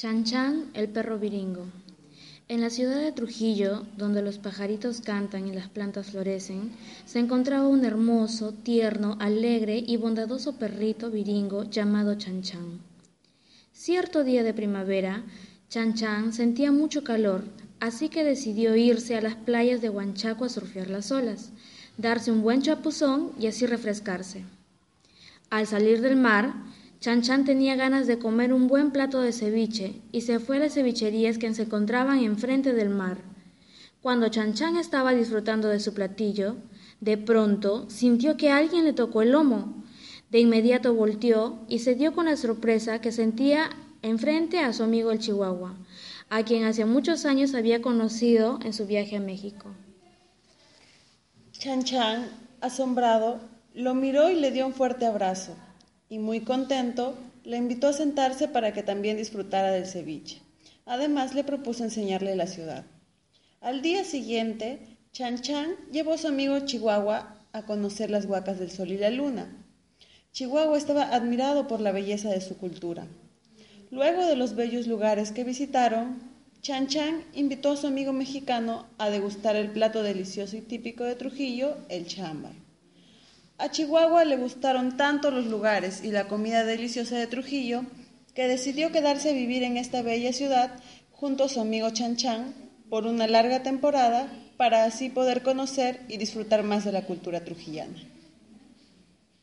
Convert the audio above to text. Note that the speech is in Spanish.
Chan Chan, el perro viringo. En la ciudad de Trujillo, donde los pajaritos cantan y las plantas florecen, se encontraba un hermoso, tierno, alegre y bondadoso perrito viringo llamado Chan Chan. Cierto día de primavera, Chan Chan sentía mucho calor, así que decidió irse a las playas de Huanchaco a surfear las olas, darse un buen chapuzón y así refrescarse. Al salir del mar, Chan Chan tenía ganas de comer un buen plato de ceviche y se fue a las cevicherías que se encontraban enfrente del mar. Cuando Chan Chan estaba disfrutando de su platillo, de pronto sintió que alguien le tocó el lomo. De inmediato volteó y se dio con la sorpresa que sentía enfrente a su amigo el Chihuahua, a quien hace muchos años había conocido en su viaje a México. Chan Chan, asombrado, lo miró y le dio un fuerte abrazo y muy contento le invitó a sentarse para que también disfrutara del ceviche. Además le propuso enseñarle la ciudad. Al día siguiente, Chan Chan llevó a su amigo Chihuahua a conocer las huacas del sol y la luna. Chihuahua estaba admirado por la belleza de su cultura. Luego de los bellos lugares que visitaron, Chan Chan invitó a su amigo mexicano a degustar el plato delicioso y típico de Trujillo, el chámbar. A Chihuahua le gustaron tanto los lugares y la comida deliciosa de Trujillo que decidió quedarse a vivir en esta bella ciudad junto a su amigo Chan Chan por una larga temporada para así poder conocer y disfrutar más de la cultura trujillana.